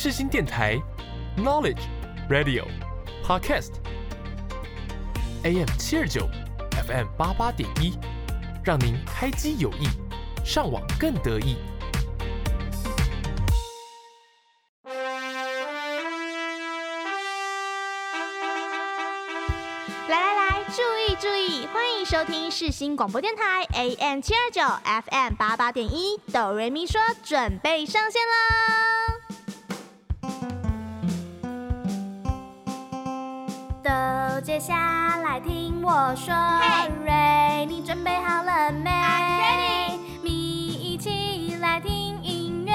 世新电台 Knowledge Radio Podcast AM 七二九 FM 八八点一，让您开机有益，上网更得意。来来来，注意注意，欢迎收听世新广播电台 AM 七二九 FM 八八点一，哆瑞咪说准备上线啦！都接下来听我说，Ray，你准备好了没？I'm ready。咪一起来听音乐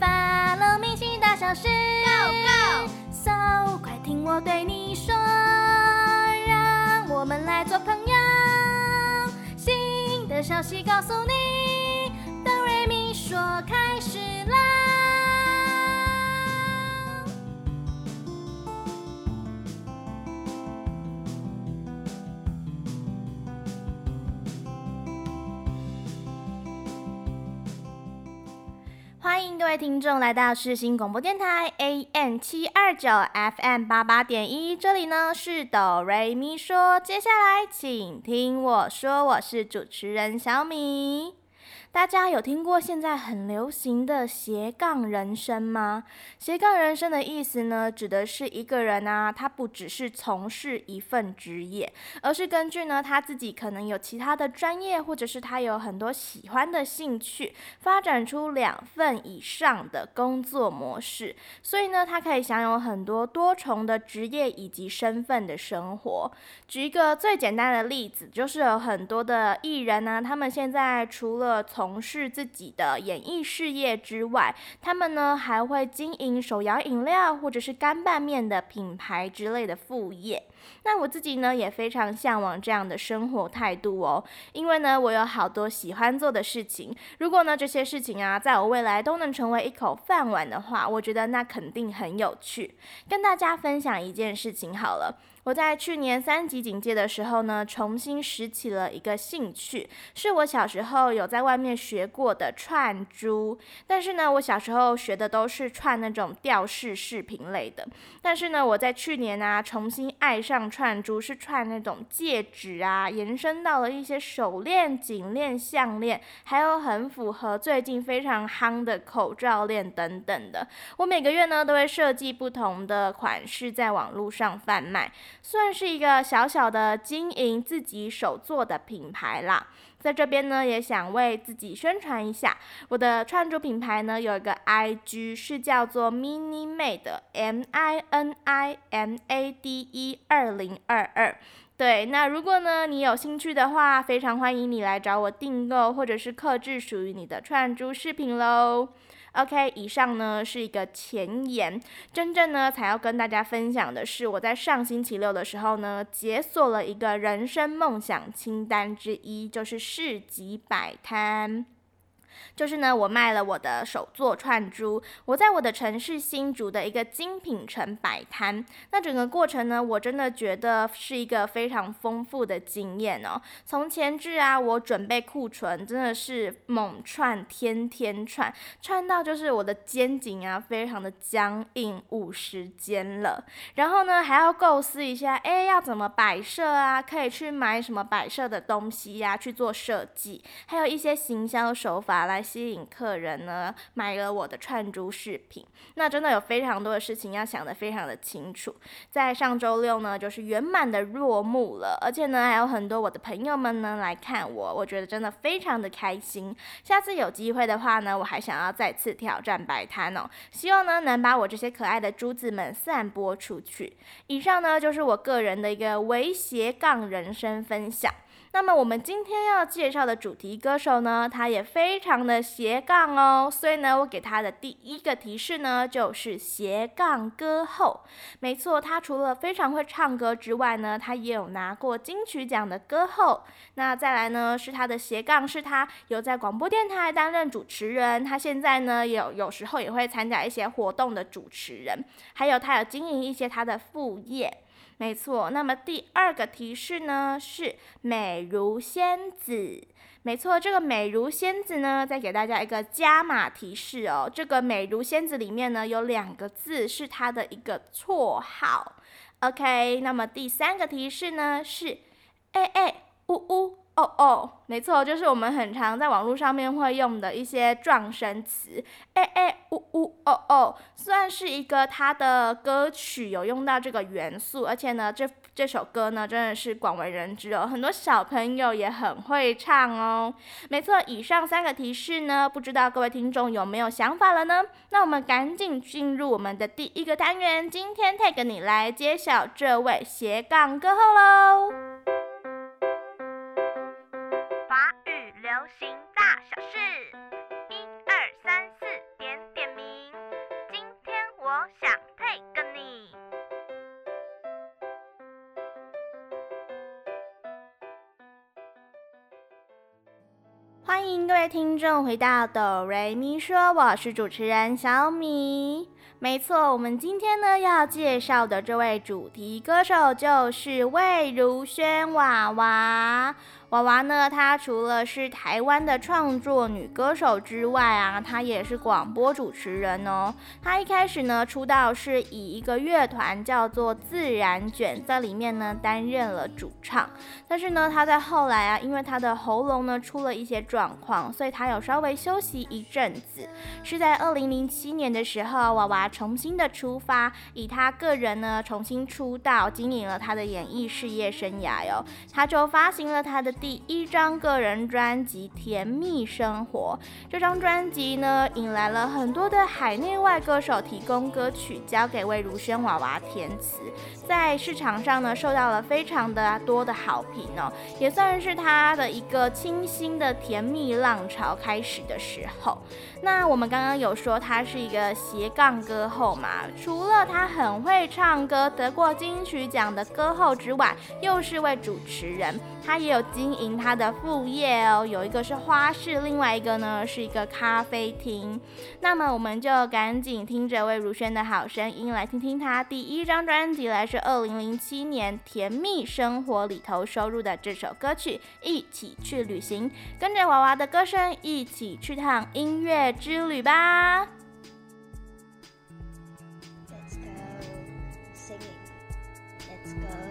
，Follow 明星大小事，Go Go，So 快听我对你说，让我们来做朋友。新的消息告诉你，哆瑞咪说开始啦。各位听众来到世新广播电台 AM 七二九 FM 八八点一，这里呢是哆瑞咪说，接下来请听我说，我是主持人小米。大家有听过现在很流行的斜杠人生吗？斜杠人生的意思呢，指的是一个人啊，他不只是从事一份职业，而是根据呢他自己可能有其他的专业，或者是他有很多喜欢的兴趣，发展出两份以上的工作模式。所以呢，他可以享有很多多重的职业以及身份的生活。举一个最简单的例子，就是有很多的艺人呢，他们现在除了从从事自己的演艺事业之外，他们呢还会经营手摇饮料或者是干拌面的品牌之类的副业。那我自己呢也非常向往这样的生活态度哦，因为呢我有好多喜欢做的事情。如果呢这些事情啊在我未来都能成为一口饭碗的话，我觉得那肯定很有趣。跟大家分享一件事情好了。我在去年三级警戒的时候呢，重新拾起了一个兴趣，是我小时候有在外面学过的串珠。但是呢，我小时候学的都是串那种吊饰饰品类的。但是呢，我在去年啊，重新爱上串珠，是串那种戒指啊，延伸到了一些手链、颈链、项链，还有很符合最近非常夯的口罩链等等的。我每个月呢，都会设计不同的款式在网络上贩卖。算是一个小小的经营自己手做的品牌啦，在这边呢也想为自己宣传一下，我的串珠品牌呢有一个 IG 是叫做 Mini Made M I N I M A D E 二零二二，对，那如果呢你有兴趣的话，非常欢迎你来找我订购或者是客制属于你的串珠饰品喽。OK，以上呢是一个前言，真正呢才要跟大家分享的是，我在上星期六的时候呢，解锁了一个人生梦想清单之一，就是市集摆摊。就是呢，我卖了我的手作串珠，我在我的城市新竹的一个精品城摆摊。那整个过程呢，我真的觉得是一个非常丰富的经验哦。从前置啊，我准备库存，真的是猛串，天天串，串到就是我的肩颈啊，非常的僵硬，五十肩了。然后呢，还要构思一下，哎，要怎么摆设啊？可以去买什么摆设的东西呀，去做设计，还有一些行销手法来。吸引客人呢，买了我的串珠饰品，那真的有非常多的事情要想得非常的清楚。在上周六呢，就是圆满的落幕了，而且呢，还有很多我的朋友们呢来看我，我觉得真的非常的开心。下次有机会的话呢，我还想要再次挑战摆摊哦，希望呢能把我这些可爱的珠子们散播出去。以上呢就是我个人的一个微斜杠人生分享。那么我们今天要介绍的主题歌手呢，他也非常的斜杠哦，所以呢，我给他的第一个提示呢，就是斜杠歌后。没错，他除了非常会唱歌之外呢，他也有拿过金曲奖的歌后。那再来呢，是他的斜杠，是他有在广播电台担任主持人，他现在呢有有时候也会参加一些活动的主持人，还有他有经营一些他的副业。没错。那么第二个提示呢是美如仙子。没错，这个美如仙子呢，再给大家一个加码提示哦。这个美如仙子里面呢有两个字是它的一个绰号。OK，那么第三个提示呢是哎哎呜呜。哦哦，没错，就是我们很常在网络上面会用的一些撞声词，哎哎呜呜哦哦，算是一个他的歌曲有用到这个元素，而且呢，这这首歌呢真的是广为人知哦，很多小朋友也很会唱哦。没错，以上三个提示呢，不知道各位听众有没有想法了呢？那我们赶紧进入我们的第一个单元，今天 take 你来揭晓这位斜杠歌后喽。欢迎各位听众回到哆瑞咪说，我是主持人小米。没错，我们今天呢要介绍的这位主题歌手就是魏如萱娃娃。娃娃呢，她除了是台湾的创作女歌手之外啊，她也是广播主持人哦。她一开始呢出道是以一个乐团叫做自然卷，在里面呢担任了主唱。但是呢，她在后来啊，因为她的喉咙呢出了一些状况，所以她有稍微休息一阵子。是在二零零七年的时候，娃娃重新的出发，以她个人呢重新出道，经营了她的演艺事业生涯哟。她就发行了她的。第一张个人专辑《甜蜜生活》，这张专辑呢，引来了很多的海内外歌手提供歌曲，交给魏如萱娃娃填词，在市场上呢，受到了非常的多的好评哦，也算是他的一个清新的甜蜜浪潮开始的时候。那我们刚刚有说他是一个斜杠歌后嘛，除了他很会唱歌，得过金曲奖的歌后之外，又是位主持人，他也有经营他的副业哦，有一个是花市，另外一个呢是一个咖啡厅。那么我们就赶紧听着魏如萱的好声音，来听听他第一张专辑，来是二零零七年《甜蜜生活》里头收录的这首歌曲《一起去旅行》，跟着娃娃的歌声一起去趟音乐之旅吧。Let's go singing. Let's go.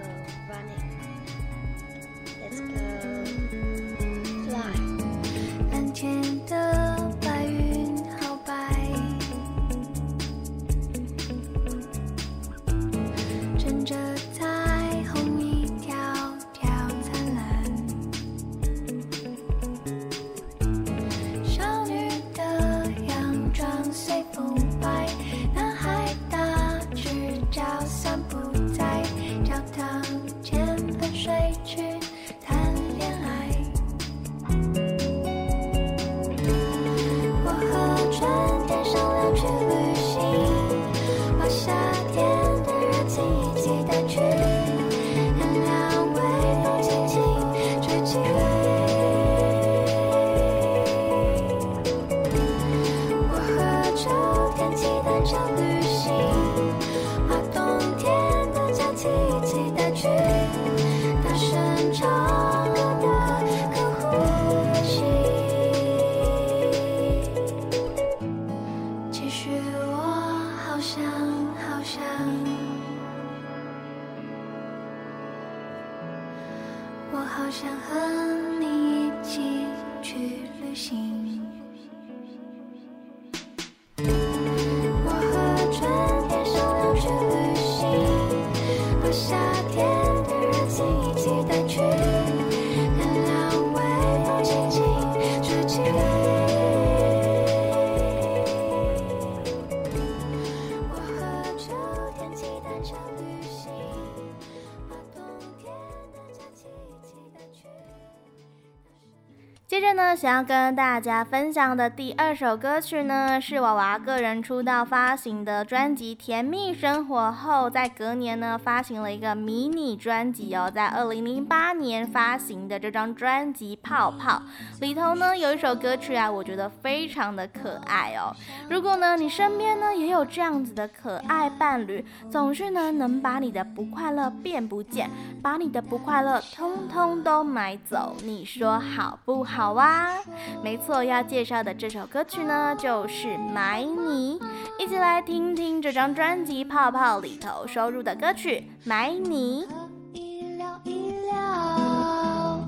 想要跟大家分享的第二首歌曲呢，是娃娃个人出道发行的专辑《甜蜜生活》后，在隔年呢发行了一个迷你专辑哦，在二零零八年发行的这张专辑《泡泡》里头呢，有一首歌曲啊，我觉得非常的可爱哦。如果呢你身边呢也有这样子的可爱伴侣，总是呢能把你的不快乐变不见，把你的不快乐通通都买走，你说好不好？好没错，要介绍的这首歌曲呢，就是《买你》，一起来听听这张专辑《泡泡》里头收录的歌曲《买你》。可以聊一聊，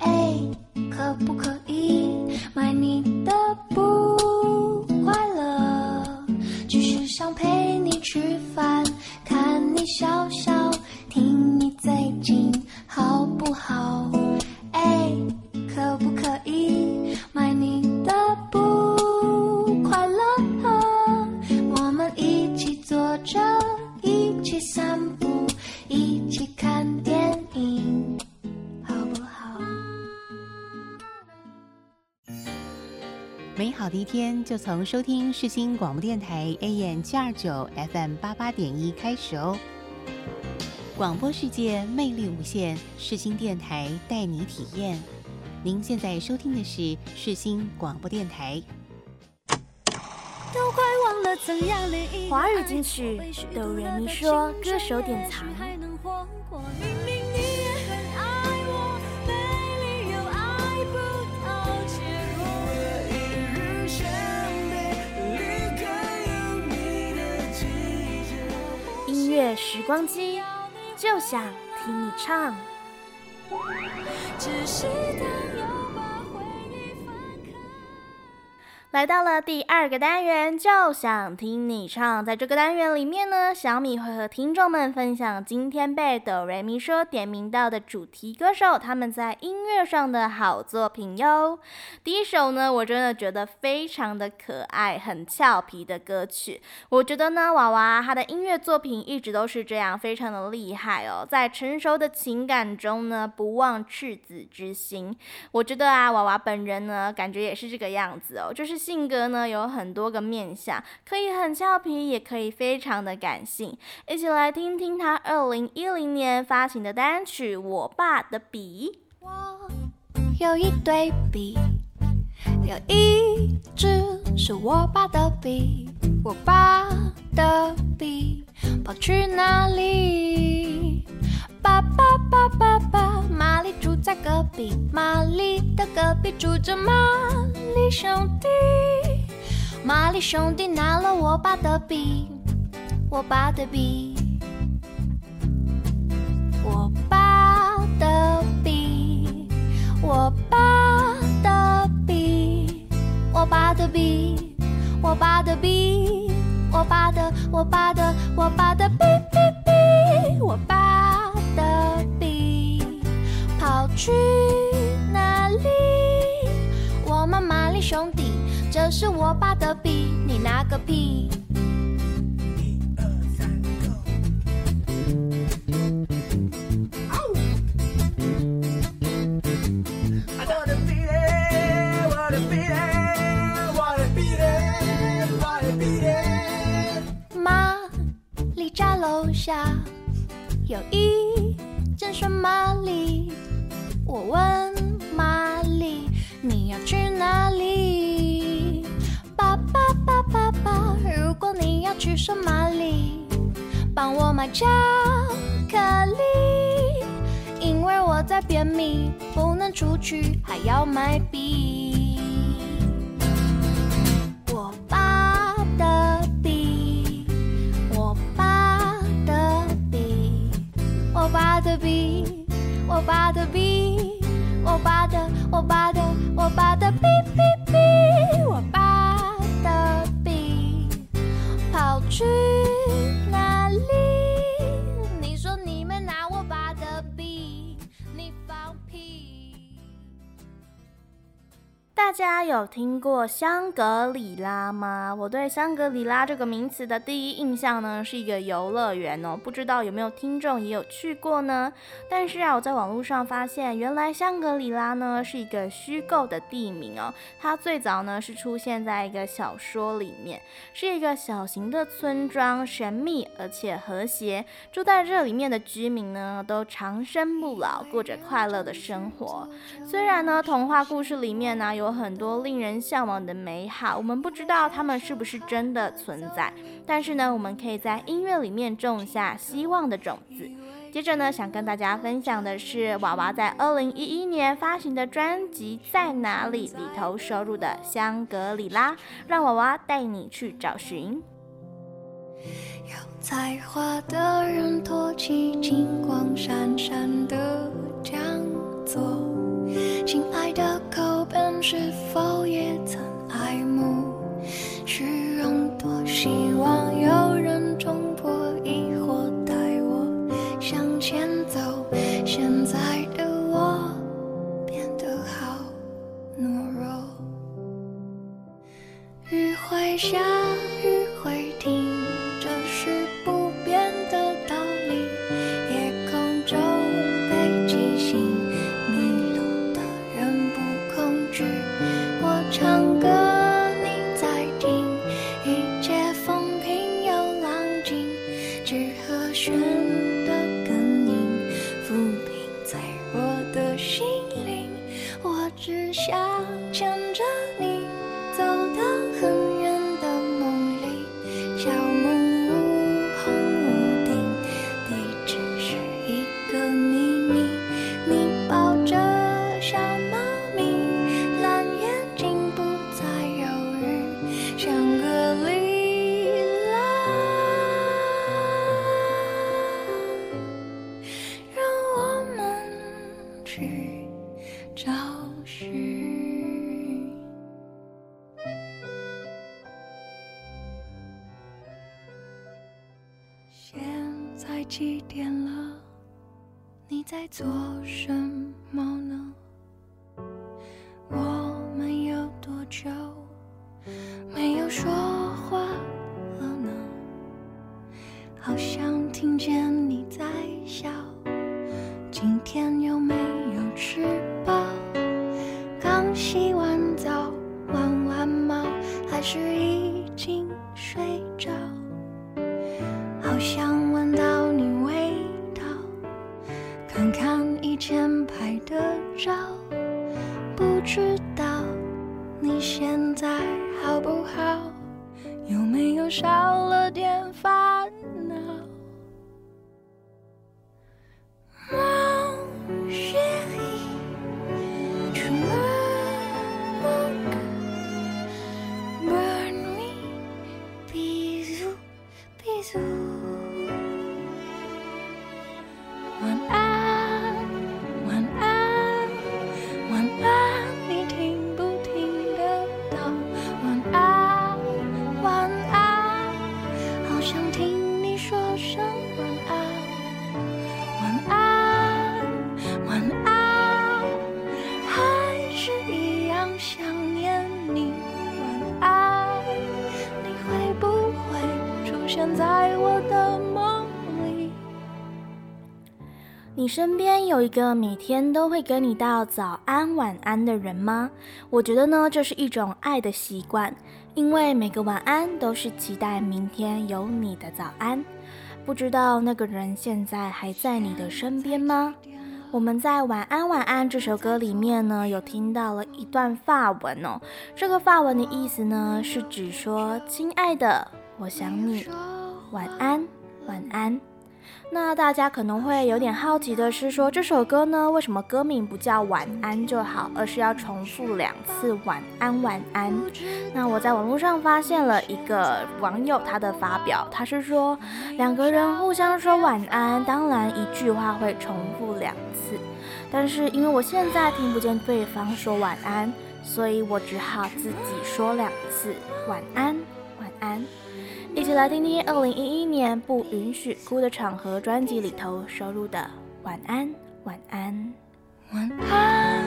哎可不可以买你的不快乐？只是想陪你吃饭，看你笑笑，听你最近好不好？哎。可不可以买你的不快乐？我们一起坐着，一起散步，一起看电影，好不好？美好的一天就从收听世新广播电台 AM 七二九 FM 八八点一开始哦。广播世界魅力无限，世新电台带你体验。您现在收听的是世新广播电台。都快忘了怎样连一华语金曲哆瑞咪说歌手典藏。音乐时光机，就想听你唱。只是当来到了第二个单元，就想听你唱。在这个单元里面呢，小米会和听众们分享今天被哆瑞咪说点名到的主题歌手，他们在音乐上的好作品哟。第一首呢，我真的觉得非常的可爱，很俏皮的歌曲。我觉得呢，娃娃他的音乐作品一直都是这样，非常的厉害哦。在成熟的情感中呢，不忘赤子之心。我觉得啊，娃娃本人呢，感觉也是这个样子哦，就是。性格呢，有很多个面相，可以很俏皮，也可以非常的感性。一起来听听他二零一零年发行的单曲《我爸的笔》。我有一对笔，有一支是我爸的笔。我爸的笔跑去哪里？爸爸爸爸爸，玛丽住在隔壁，玛丽的隔壁住着玛丽兄弟。玛丽兄弟拿了我爸的笔，我爸的笔，我爸的笔，我爸的笔，我爸的笔，我爸的笔，我爸的，我爸的，我爸的笔笔笔，我爸的笔跑。去哪里？我们玛丽兄弟，这是我爸的笔，你拿个屁！楼下有一间顺玛丽。我问玛丽，你要去哪里？爸爸爸爸爸，如果你要去顺玛丽，帮我买巧克力，因为我在便秘，不能出去，还要买笔。我爸的笔。我爸的，我爸的，我爸的笔笔家有听过香格里拉吗？我对香格里拉这个名词的第一印象呢，是一个游乐园哦。不知道有没有听众也有去过呢？但是啊，我在网络上发现，原来香格里拉呢是一个虚构的地名哦。它最早呢是出现在一个小说里面，是一个小型的村庄，神秘而且和谐。住在这里面的居民呢，都长生不老，过着快乐的生活。虽然呢，童话故事里面呢有很很多令人向往的美好，我们不知道它们是不是真的存在。但是呢，我们可以在音乐里面种下希望的种子。接着呢，想跟大家分享的是娃娃在二零一一年发行的专辑《在哪里》里头收录的《香格里拉》，让娃娃带你去找寻。有才华的人托起金光闪闪的讲座。亲爱的口本，是否也曾爱慕虚荣？多希望有人冲破疑惑，带我向前走。现在的我变得好懦弱，雨会下，少了点烦身边有一个每天都会跟你道早安晚安的人吗？我觉得呢，这是一种爱的习惯，因为每个晚安都是期待明天有你的早安。不知道那个人现在还在你的身边吗？我们在《晚安晚安》这首歌里面呢，有听到了一段发文哦。这个发文的意思呢，是指说：“亲爱的，我想你，晚安，晚安。”那大家可能会有点好奇的是说，这首歌呢，为什么歌名不叫晚安就好，而是要重复两次晚安晚安？那我在网络上发现了一个网友他的发表，他是说两个人互相说晚安，当然一句话会重复两次，但是因为我现在听不见对方说晚安，所以我只好自己说两次晚安晚安。一起来听听二零一一年《不允许哭的场合》专辑里头收录的《晚安，晚安，晚安，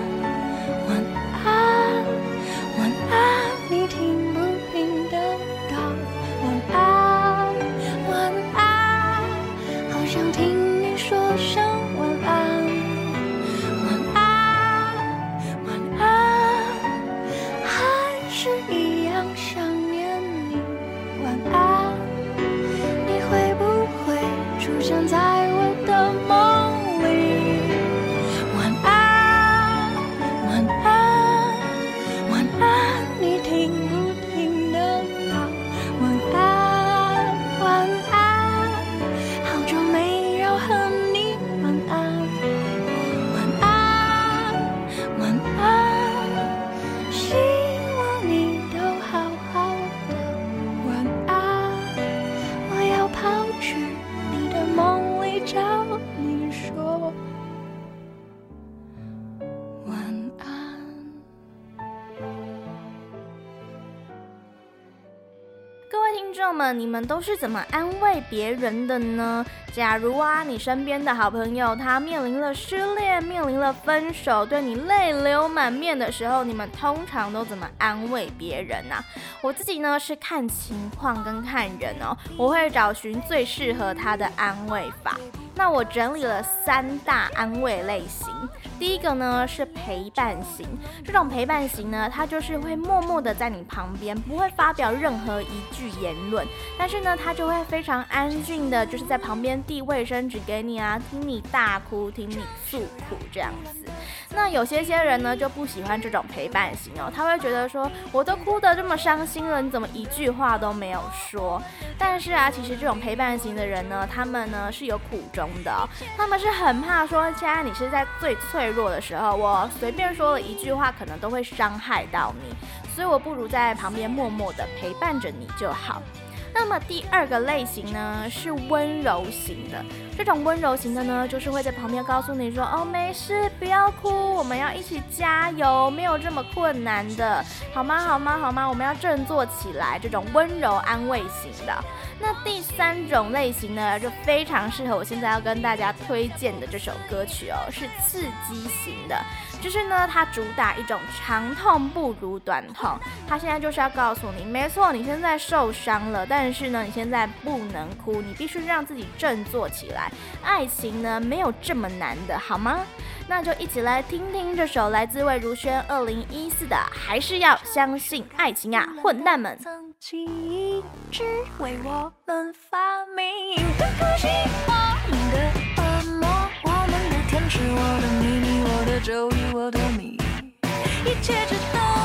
你们都是怎么安慰别人的呢？假如啊，你身边的好朋友他面临了失恋，面临了分手，对你泪流满面的时候，你们通常都怎么安慰别人呢？我自己呢是看情况跟看人哦，我会找寻最适合他的安慰法。那我整理了三大安慰类型。第一个呢是陪伴型，这种陪伴型呢，他就是会默默的在你旁边，不会发表任何一句言论，但是呢，他就会非常安静的，就是在旁边递卫生纸给你啊，听你大哭，听你诉苦这样子。那有些些人呢就不喜欢这种陪伴型哦，他会觉得说，我都哭得这么伤心了，你怎么一句话都没有说？但是啊，其实这种陪伴型的人呢，他们呢是有苦衷的，他们是很怕说，现在你是在最脆弱的时候，我随便说了一句话，可能都会伤害到你，所以我不如在旁边默默的陪伴着你就好。那么第二个类型呢，是温柔型的。这种温柔型的呢，就是会在旁边告诉你说：“哦，没事，不要哭，我们要一起加油，没有这么困难的，好吗？好吗？好吗？我们要振作起来。”这种温柔安慰型的。那第三种类型呢，就非常适合我现在要跟大家推荐的这首歌曲哦，是刺激型的。就是呢，它主打一种长痛不如短痛。它现在就是要告诉你，没错，你现在受伤了，但是呢，你现在不能哭，你必须让自己振作起来。爱情呢，没有这么难的，好吗？那就一起来听听这首来自魏如萱二零一四的《还是要相信爱情》啊，混蛋们。曾经一直为我们发明，可惜我们的，是，我的秘密，我的咒语，我的谜，一切只等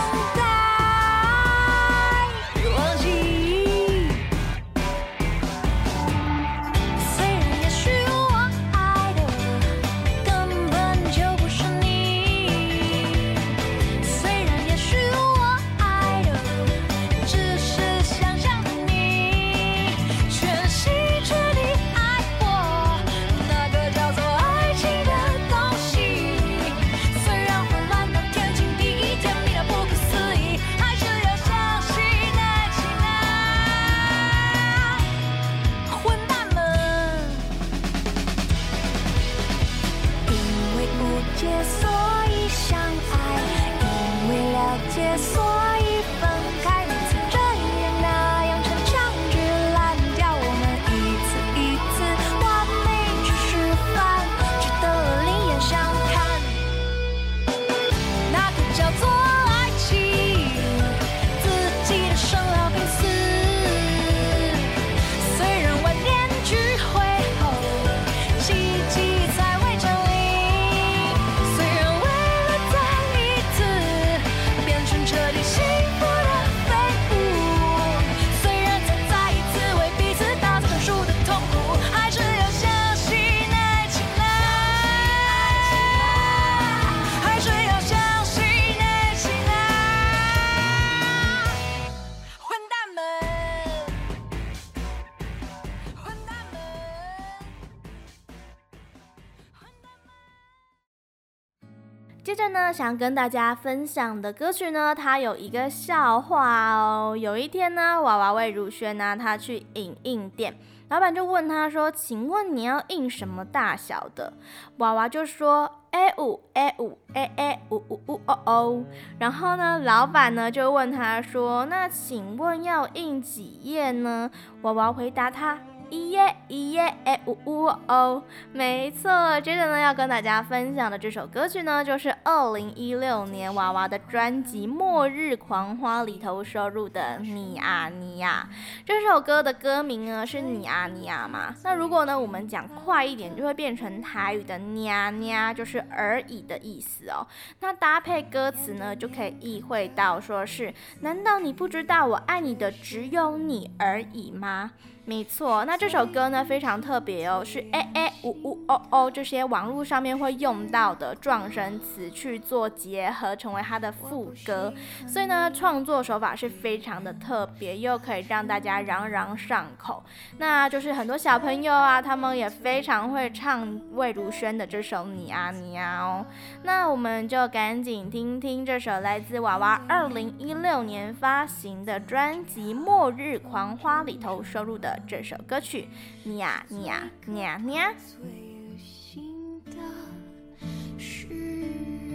想跟大家分享的歌曲呢，它有一个笑话哦。有一天呢，娃娃魏如萱呢，他去影印店，老板就问他说：“请问你要印什么大小的？”娃娃就说：“A 五 A 五 A A 五五五哦哦。”然后呢，老板呢就问他说：“那请问要印几页呢？”娃娃回答他。一耶一耶哎呜呜哦，没错。接着呢，要跟大家分享的这首歌曲呢，就是二零一六年娃娃的专辑《末日狂花》里头收录的《你啊你呀》。这首歌的歌名呢是你啊你啊嘛。那如果呢我们讲快一点，就会变成台语的 nha nha，就是而已的意思哦。那搭配歌词呢，就可以意会到说是，难道你不知道我爱你的只有你而已吗？没错，那这首歌呢非常特别哦，是哎哎呜呜哦哦这些网络上面会用到的撞声词去做结合，成为它的副歌，所以呢创作手法是非常的特别，又可以让大家朗朗上口。那就是很多小朋友啊，他们也非常会唱魏如萱的这首你啊你啊哦。那我们就赶紧听听这首来自娃娃二零一六年发行的专辑《末日狂花》里头收录的。这首歌曲，你呀你呀你呀你呀。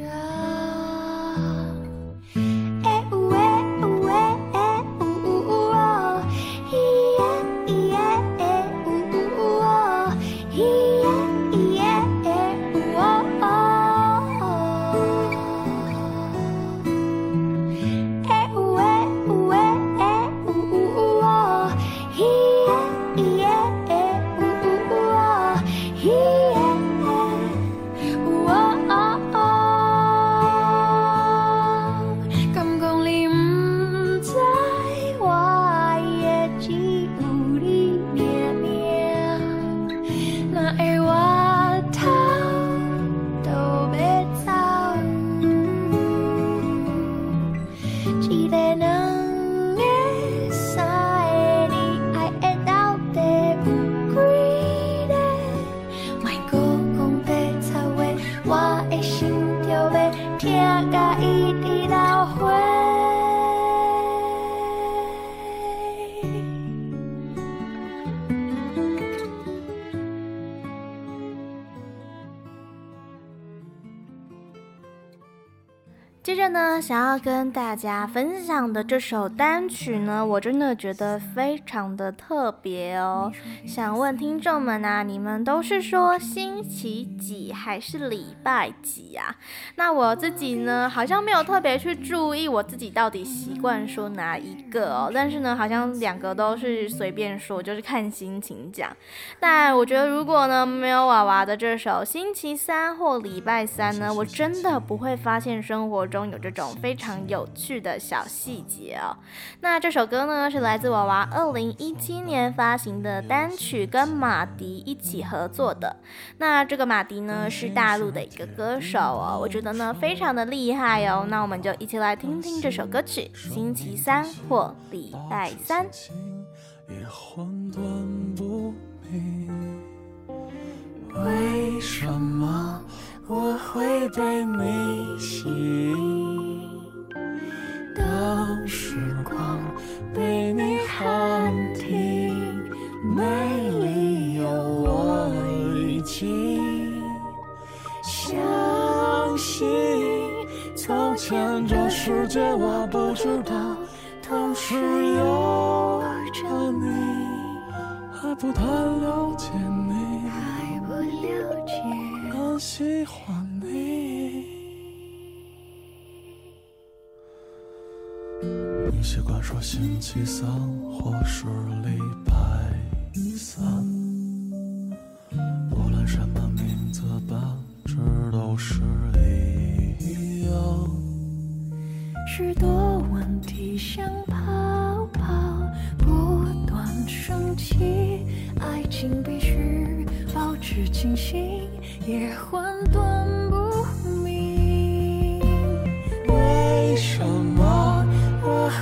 接想要跟大家分享的这首单曲呢，我真的觉得非常的特别哦。想问听众们啊，你们都是说星期几还是礼拜几啊？那我自己呢，好像没有特别去注意我自己到底习惯说哪一个哦。但是呢，好像两个都是随便说，就是看心情讲。但我觉得如果呢，没有娃娃的这首星期三或礼拜三呢，我真的不会发现生活中有这种非常有趣的小细节哦。那这首歌呢，是来自娃娃二零一七年发行的单曲，跟马迪一起合作的。那这个马迪呢，是大陆的一个歌手哦，我觉得呢非常的厉害哦。那我们就一起来听听这首歌曲《星期三或礼拜三》。也混沌不明，为什么？我会被你吸引，当时光被你喊停，没理由我已经相信，从前这世界我不知道，同时有着你，还不太了解你，还不了解。喜欢你，你习惯说星期三或是礼拜三，无论什么名字，本质都是一样。许多问题像泡泡不断升起，爱情必须保持清醒。也混沌不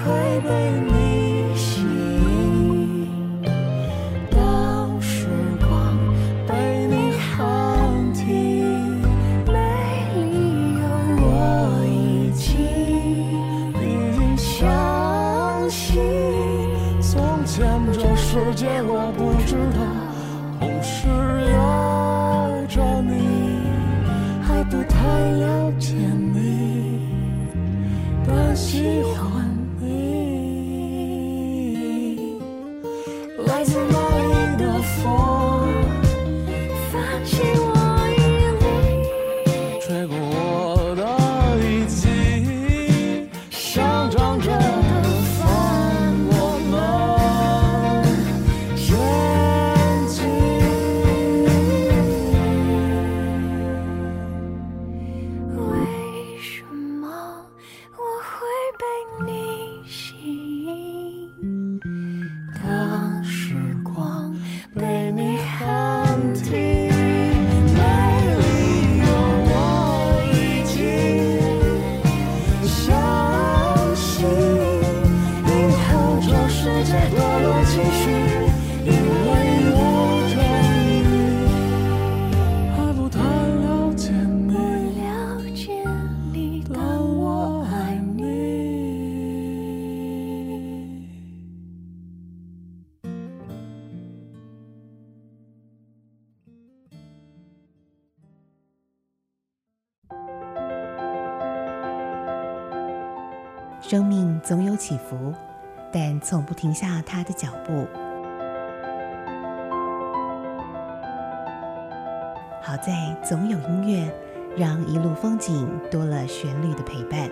会被起伏，但从不停下他的脚步。好在总有音乐，让一路风景多了旋律的陪伴。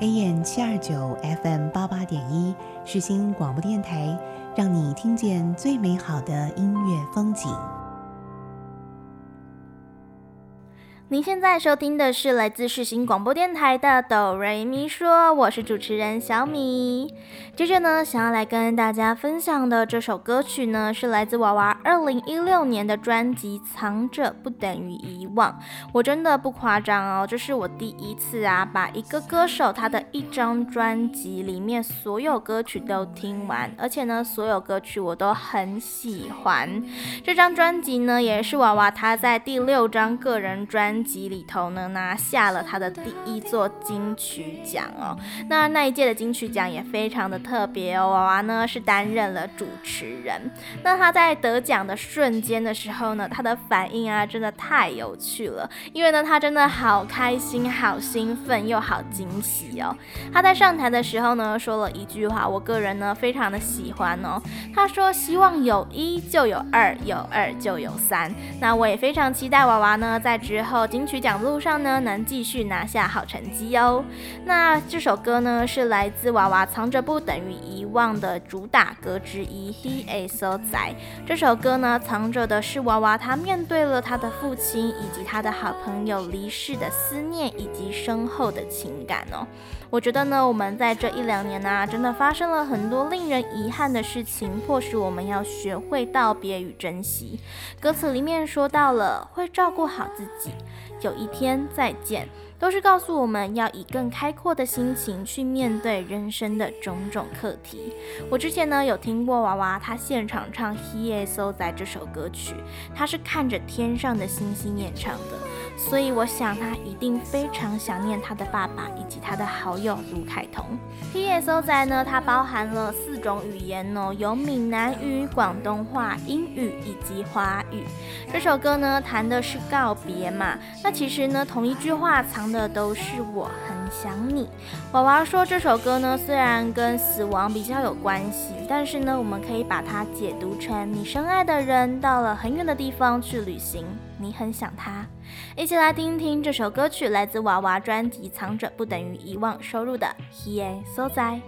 AM 七二九 FM 八八点一，世新广播电台，让你听见最美好的音乐风景。您现在收听的是来自世新广播电台的哆瑞咪说，我是主持人小米。接着呢，想要来跟大家分享的这首歌曲呢，是来自娃娃二零一六年的专辑《藏着不等于遗忘》。我真的不夸张哦，这是我第一次啊，把一个歌手他的一张专辑里面所有歌曲都听完，而且呢，所有歌曲我都很喜欢。这张专辑呢，也是娃娃他在第六张个人专辑里头呢，拿下了他的第一座金曲奖哦。那那一届的金曲奖也非常的特别哦。娃娃呢是担任了主持人。那他在得奖的瞬间的时候呢，他的反应啊，真的太有趣了。因为呢，他真的好开心、好兴奋又好惊喜哦。他在上台的时候呢，说了一句话，我个人呢非常的喜欢哦。他说：“希望有一就有二，有二就有三。”那我也非常期待娃娃呢在之后。金曲奖路上呢，能继续拿下好成绩哦。那这首歌呢，是来自娃娃《藏着不等于遗忘》的主打歌之一《彼个所在》。这首歌呢，藏着的是娃娃他面对了他的父亲以及他的好朋友离世的思念以及深厚的情感哦。我觉得呢，我们在这一两年呢、真的发生了很多令人遗憾的事情，迫使我们要学会道别与珍惜。歌词里面说到了会照顾好自己，有一天再见。都是告诉我们要以更开阔的心情去面对人生的种种课题。我之前呢有听过娃娃他现场唱《He Is So》在》这首歌曲，他是看着天上的星星演唱的，所以我想他一定非常想念他的爸爸以及他的好友卢凯彤。P.S.O. 仔呢，它包含了四种语言哦，有闽南语、广东话、英语以及华语。这首歌呢谈的是告别嘛，那其实呢同一句话藏。的都是我很想你。娃娃说这首歌呢，虽然跟死亡比较有关系，但是呢，我们可以把它解读成你深爱的人到了很远的地方去旅行，你很想他。一起来听一听这首歌曲，来自娃娃专辑《藏着不等于遗忘》收入的《He Sozai》。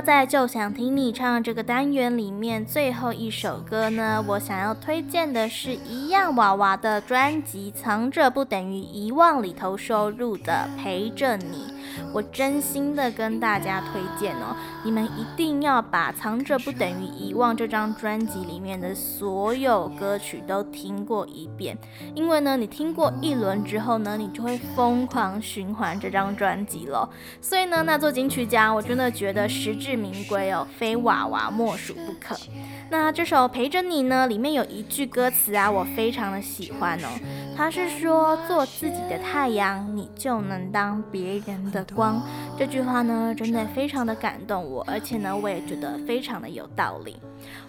在就想听你唱这个单元里面最后一首歌呢，我想要推荐的是一样娃娃的专辑《藏着不等于遗忘》里头收录的《陪着你》。我真心的跟大家推荐哦，你们一定要把《藏着不等于遗忘》这张专辑里面的所有歌曲都听过一遍，因为呢，你听过一轮之后呢，你就会疯狂循环这张专辑了。所以呢，那做金曲奖，我真的觉得实至名归哦，非娃娃莫属不可。那这首《陪着你》呢，里面有一句歌词啊，我非常的喜欢哦。它是说：“做自己的太阳，你就能当别人的光。”这句话呢，真的非常的感动我，而且呢，我也觉得非常的有道理。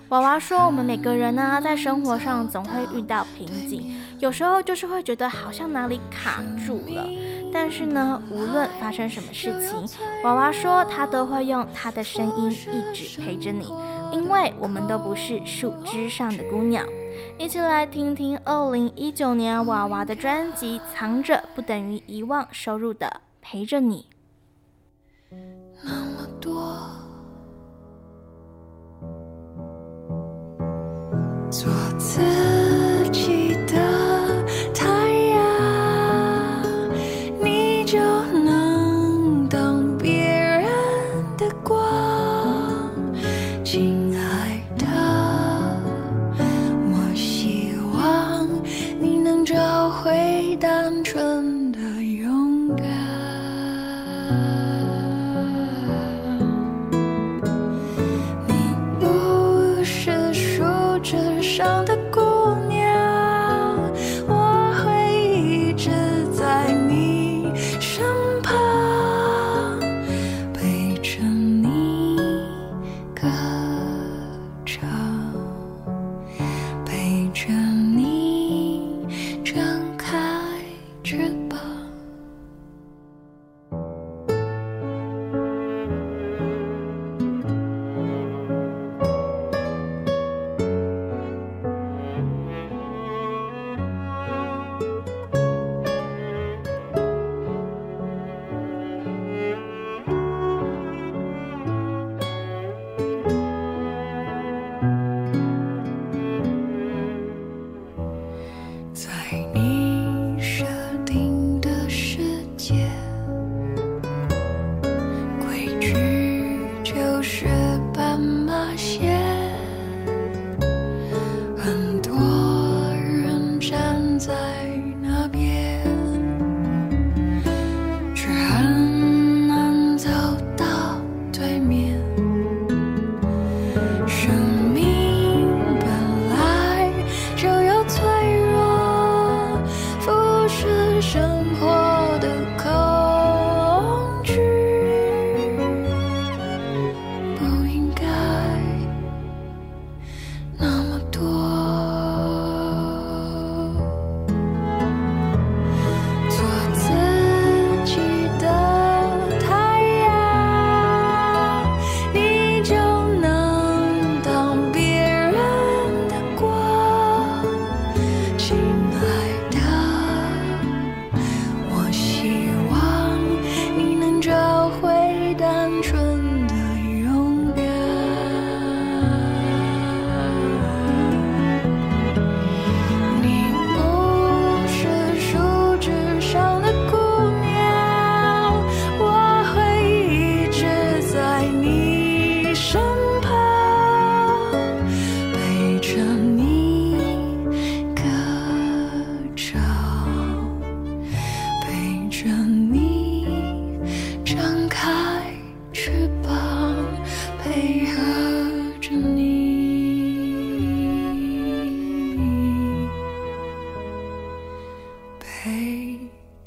娃娃说：“我们每个人呢，在生活上总会遇到瓶颈，有时候就是会觉得好像哪里卡住了。但是呢，无论发生什么事情，娃娃说他都会用他的声音一直陪着你。”因为我们都不是树枝上的姑娘，一起来听听二零一九年娃娃的专辑《藏着不等于遗忘》收入的《陪着你》。那么多，做自己的。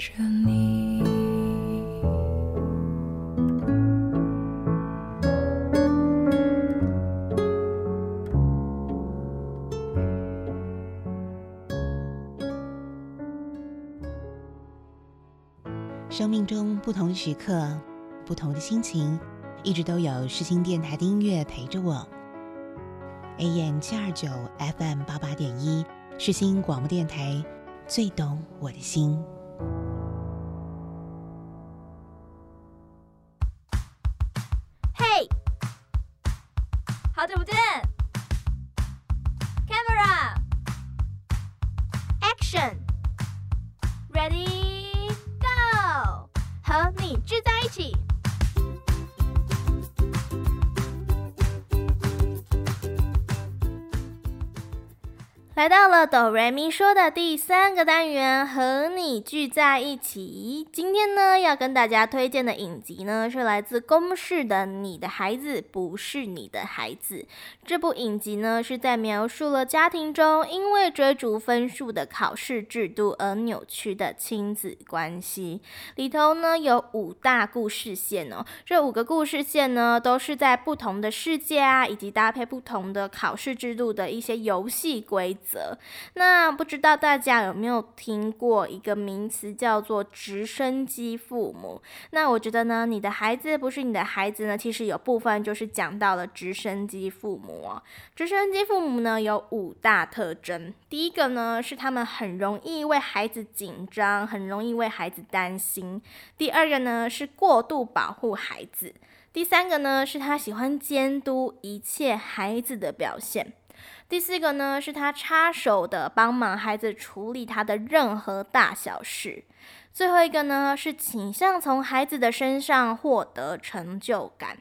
着你。生命中不同的时刻，不同的心情，一直都有世新电台的音乐陪着我。AM 七二九 FM 八八点一，世新广播电台，最懂我的心。瑞咪说的第三个单元，和你聚在一起。今天呢，要跟大家推荐的影集呢，是来自公式的《你的孩子不是你的孩子》。这部影集呢，是在描述了家庭中因为追逐分数的考试制度而扭曲的亲子关系。里头呢，有五大故事线哦。这五个故事线呢，都是在不同的世界啊，以及搭配不同的考试制度的一些游戏规则。则，那不知道大家有没有听过一个名词叫做直升机父母？那我觉得呢，你的孩子不是你的孩子呢，其实有部分就是讲到了直升机父母哦。直升机父母呢，有五大特征，第一个呢是他们很容易为孩子紧张，很容易为孩子担心；第二个呢是过度保护孩子；第三个呢是他喜欢监督一切孩子的表现。第四个呢，是他插手的帮忙孩子处理他的任何大小事。最后一个呢，是倾向从孩子的身上获得成就感。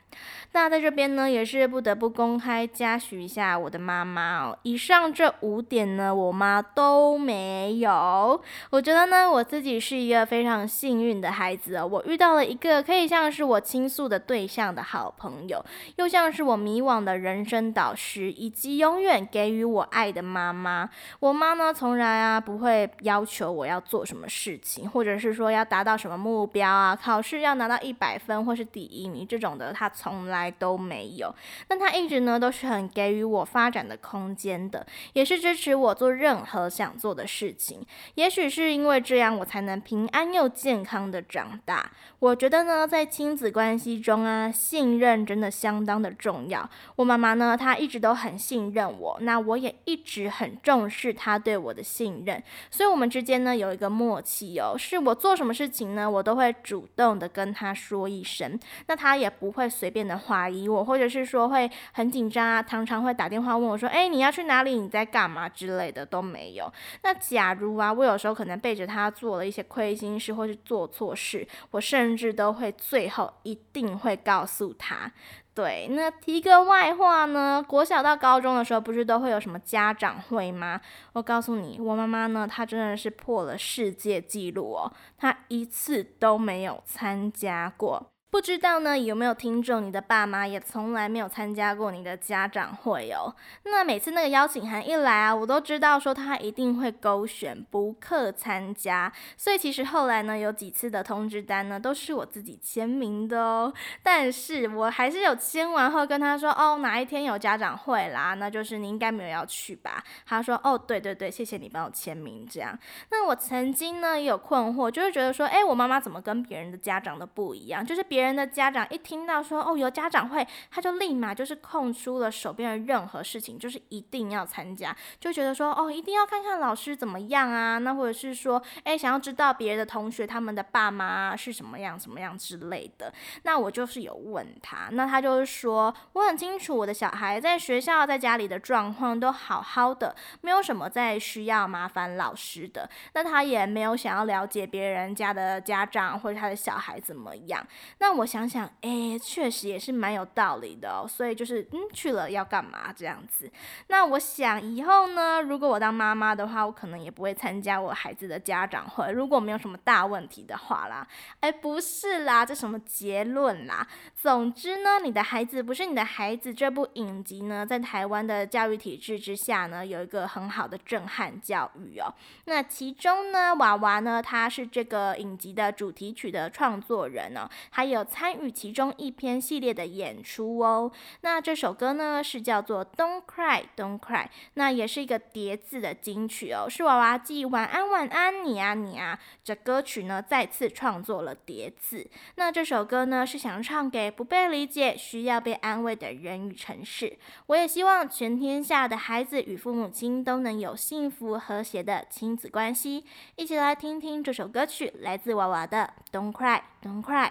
那在这边呢，也是不得不公开嘉许一下我的妈妈哦。以上这五点呢，我妈都没有。我觉得呢，我自己是一个非常幸运的孩子哦。我遇到了一个可以像是我倾诉的对象的好朋友，又像是我迷惘的人生导师，以及永远给予我爱的妈妈。我妈呢，从来啊不会要求我要做什么事情，或者是说要达到什么目标啊，考试要拿到一百分或是第一名这种的，他从来。都没有，但他一直呢都是很给予我发展的空间的，也是支持我做任何想做的事情。也许是因为这样，我才能平安又健康的长大。我觉得呢，在亲子关系中啊，信任真的相当的重要。我妈妈呢，她一直都很信任我，那我也一直很重视她对我的信任，所以我们之间呢有一个默契哦，是我做什么事情呢，我都会主动的跟他说一声，那他也不会随便的。怀疑我，或者是说会很紧张啊，常常会打电话问我说：“哎，你要去哪里？你在干嘛？”之类的都没有。那假如啊，我有时候可能背着他做了一些亏心事，或是做错事，我甚至都会最后一定会告诉他。对，那提个外话呢，国小到高中的时候，不是都会有什么家长会吗？我告诉你，我妈妈呢，她真的是破了世界纪录哦，她一次都没有参加过。不知道呢，有没有听众？你的爸妈也从来没有参加过你的家长会哦。那每次那个邀请函一来啊，我都知道说他一定会勾选不课参加。所以其实后来呢，有几次的通知单呢，都是我自己签名的哦。但是我还是有签完后跟他说，哦，哪一天有家长会啦？那就是你应该没有要去吧？他说，哦，对对对，谢谢你帮我签名这样。那我曾经呢也有困惑，就是觉得说，诶，我妈妈怎么跟别人的家长都不一样？就是别人。人的家长一听到说哦，有家长会，他就立马就是空出了手边的任何事情，就是一定要参加，就觉得说哦，一定要看看老师怎么样啊，那或者是说哎，想要知道别的同学他们的爸妈是什么样什么样之类的。那我就是有问他，那他就是说我很清楚我的小孩在学校在家里的状况都好好的，没有什么在需要麻烦老师的。那他也没有想要了解别人家的家长或者他的小孩怎么样。那我想想，哎，确实也是蛮有道理的哦。所以就是，嗯，去了要干嘛这样子？那我想以后呢，如果我当妈妈的话，我可能也不会参加我孩子的家长会。如果没有什么大问题的话啦，哎，不是啦，这什么结论啦？总之呢，你的孩子不是你的孩子。这部影集呢，在台湾的教育体制之下呢，有一个很好的震撼教育哦。那其中呢，娃娃呢，他是这个影集的主题曲的创作人哦，还有。有参与其中一篇系列的演出哦。那这首歌呢，是叫做《Don't Cry Don't Cry》，那也是一个叠字的金曲哦，是娃娃记晚安晚安你啊你啊这歌曲呢再次创作了叠字。那这首歌呢是想唱给不被理解、需要被安慰的人与城市。我也希望全天下的孩子与父母亲都能有幸福和谐的亲子关系。一起来听听这首歌曲，来自娃娃的《Don't Cry Don't Cry》。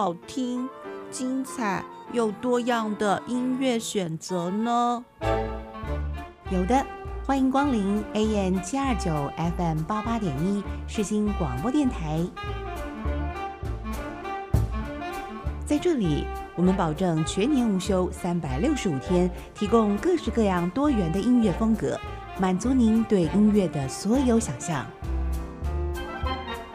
好听、精彩又多样的音乐选择呢？有的，欢迎光临 AM 七二九 FM 八八点一世新广播电台。在这里，我们保证全年无休，三百六十五天，提供各式各样多元的音乐风格，满足您对音乐的所有想象。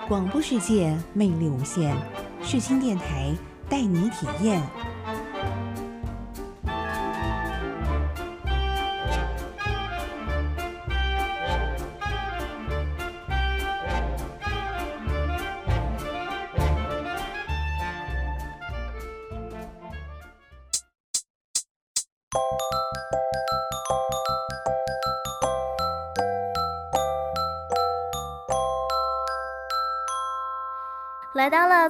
广播世界魅力无限。视听电台带你体验。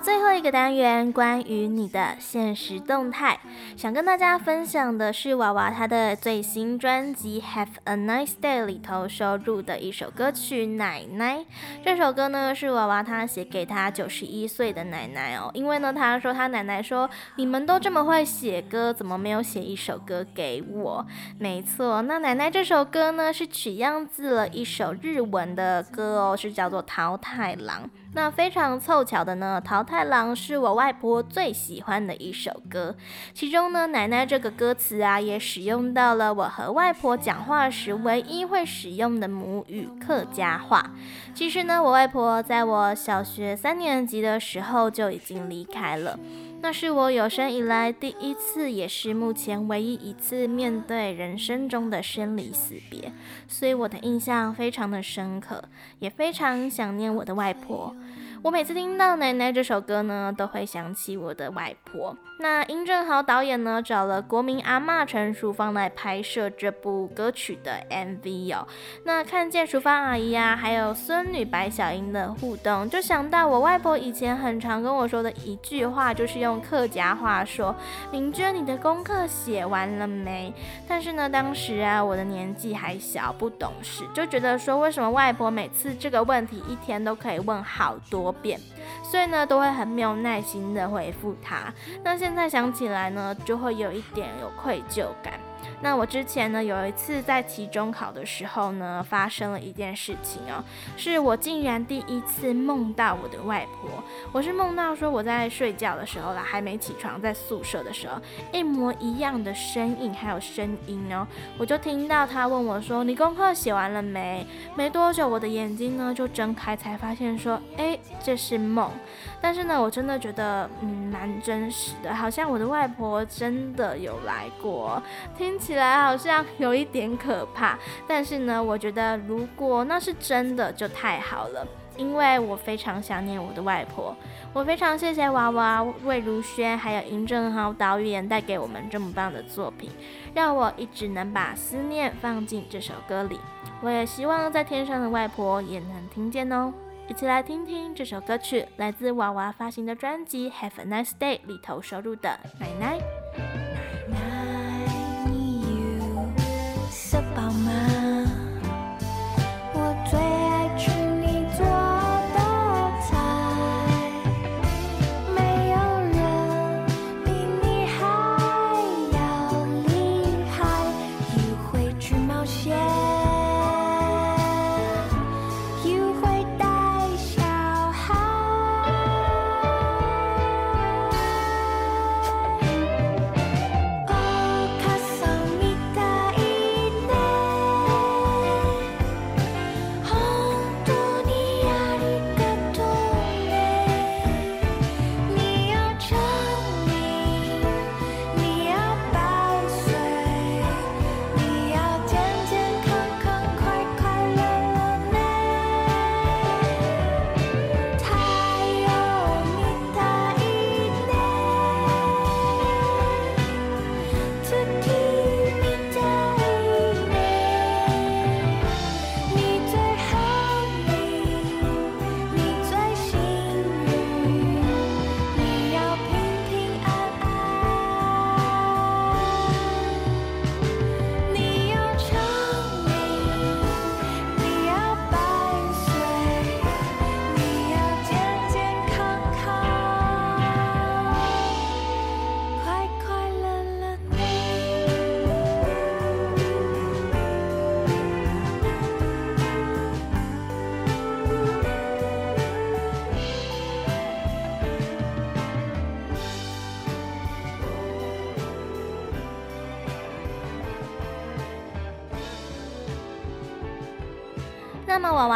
最后一个单元，关于你的现实动态，想跟大家分享的是娃娃他的最新专辑《Have a Nice Day》里头收录的一首歌曲《奶奶》。这首歌呢是娃娃他写给他九十一岁的奶奶哦，因为呢他说他奶奶说，你们都这么会写歌，怎么没有写一首歌给我？没错，那奶奶这首歌呢是取样自了一首日文的歌哦，是叫做《桃太郎》。那非常凑巧的呢，《桃太郎》是我外婆最喜欢的一首歌，其中呢，奶奶这个歌词啊，也使用到了我和外婆讲话时唯一会使用的母语客家话。其实呢，我外婆在我小学三年级的时候就已经离开了。那是我有生以来第一次，也是目前唯一一次面对人生中的生离死别，所以我的印象非常的深刻，也非常想念我的外婆。我每次听到《奶奶》这首歌呢，都会想起我的外婆。那殷正豪导演呢，找了国民阿嬷陈淑芳来拍摄这部歌曲的 MV 哦。那看见淑芳阿姨啊，还有孙女白小英的互动，就想到我外婆以前很常跟我说的一句话，就是用客家话说：“敏娟，你的功课写完了没？”但是呢，当时啊，我的年纪还小，不懂事，就觉得说，为什么外婆每次这个问题一天都可以问好多遍？所以呢，都会很没有耐心的回复他。那现在想起来呢，就会有一点有愧疚感。那我之前呢，有一次在期中考的时候呢，发生了一件事情哦，是我竟然第一次梦到我的外婆。我是梦到说我在睡觉的时候啦，还没起床，在宿舍的时候，一模一样的身影还有声音哦，我就听到他问我说：“你功课写完了没？”没多久，我的眼睛呢就睁开，才发现说：“哎，这是梦。”但是呢，我真的觉得嗯蛮真实的，好像我的外婆真的有来过，听起起来好像有一点可怕。但是呢，我觉得如果那是真的，就太好了，因为我非常想念我的外婆。我非常谢谢娃娃魏如萱还有尹正豪导演带给我们这么棒的作品，让我一直能把思念放进这首歌里。我也希望在天上的外婆也能听见哦。一起来听听这首歌曲，来自娃娃发行的专辑《Have a Nice Day》里头收录的《》。奶奶，吃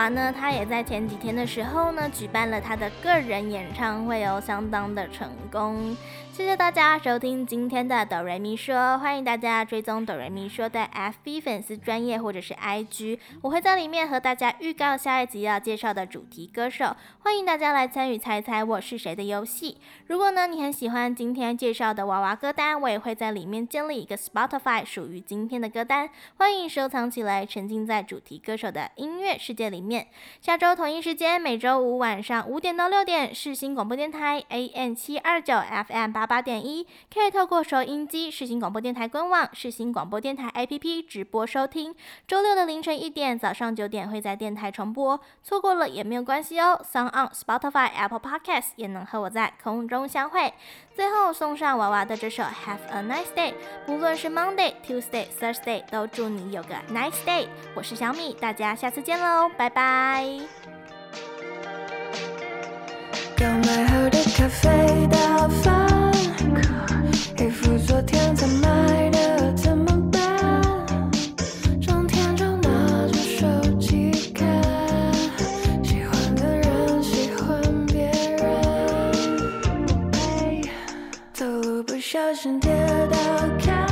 那么娃娃呢，他也在前几天的时候呢，举办了他的个人演唱会哦，相当的成功。谢谢大家收听今天的哆瑞咪说，欢迎大家追踪哆瑞咪说的 FB 粉丝专业或者是 IG，我会在里面和大家预告下一集要介绍的主题歌手，欢迎大家来参与猜猜我是谁的游戏。如果呢你很喜欢今天介绍的娃娃歌单，我也会在里面建立一个 Spotify 属于今天的歌单，欢迎收藏起来，沉浸在主题歌手的音乐世界里面。下周同一时间，每周五晚上五点到六点，世新广播电台 AM 七二九 FM 八。八点一，可以透过收音机、世新广播电台官网、世新广播电台 APP 直播收听。周六的凌晨一点、早上九点会在电台重播，错过了也没有关系哦。Song on、Spotify、Apple Podcasts 也能和我在空中相会。最后送上娃娃的这首 Have a Nice Day，不论是 Monday、Tuesday、Thursday，都祝你有个 Nice Day。我是小米，大家下次见喽，拜拜。刚买好的咖啡打翻衣服昨天才买的怎么办整天就拿着手机看喜欢的人喜欢别人走路不小心跌倒看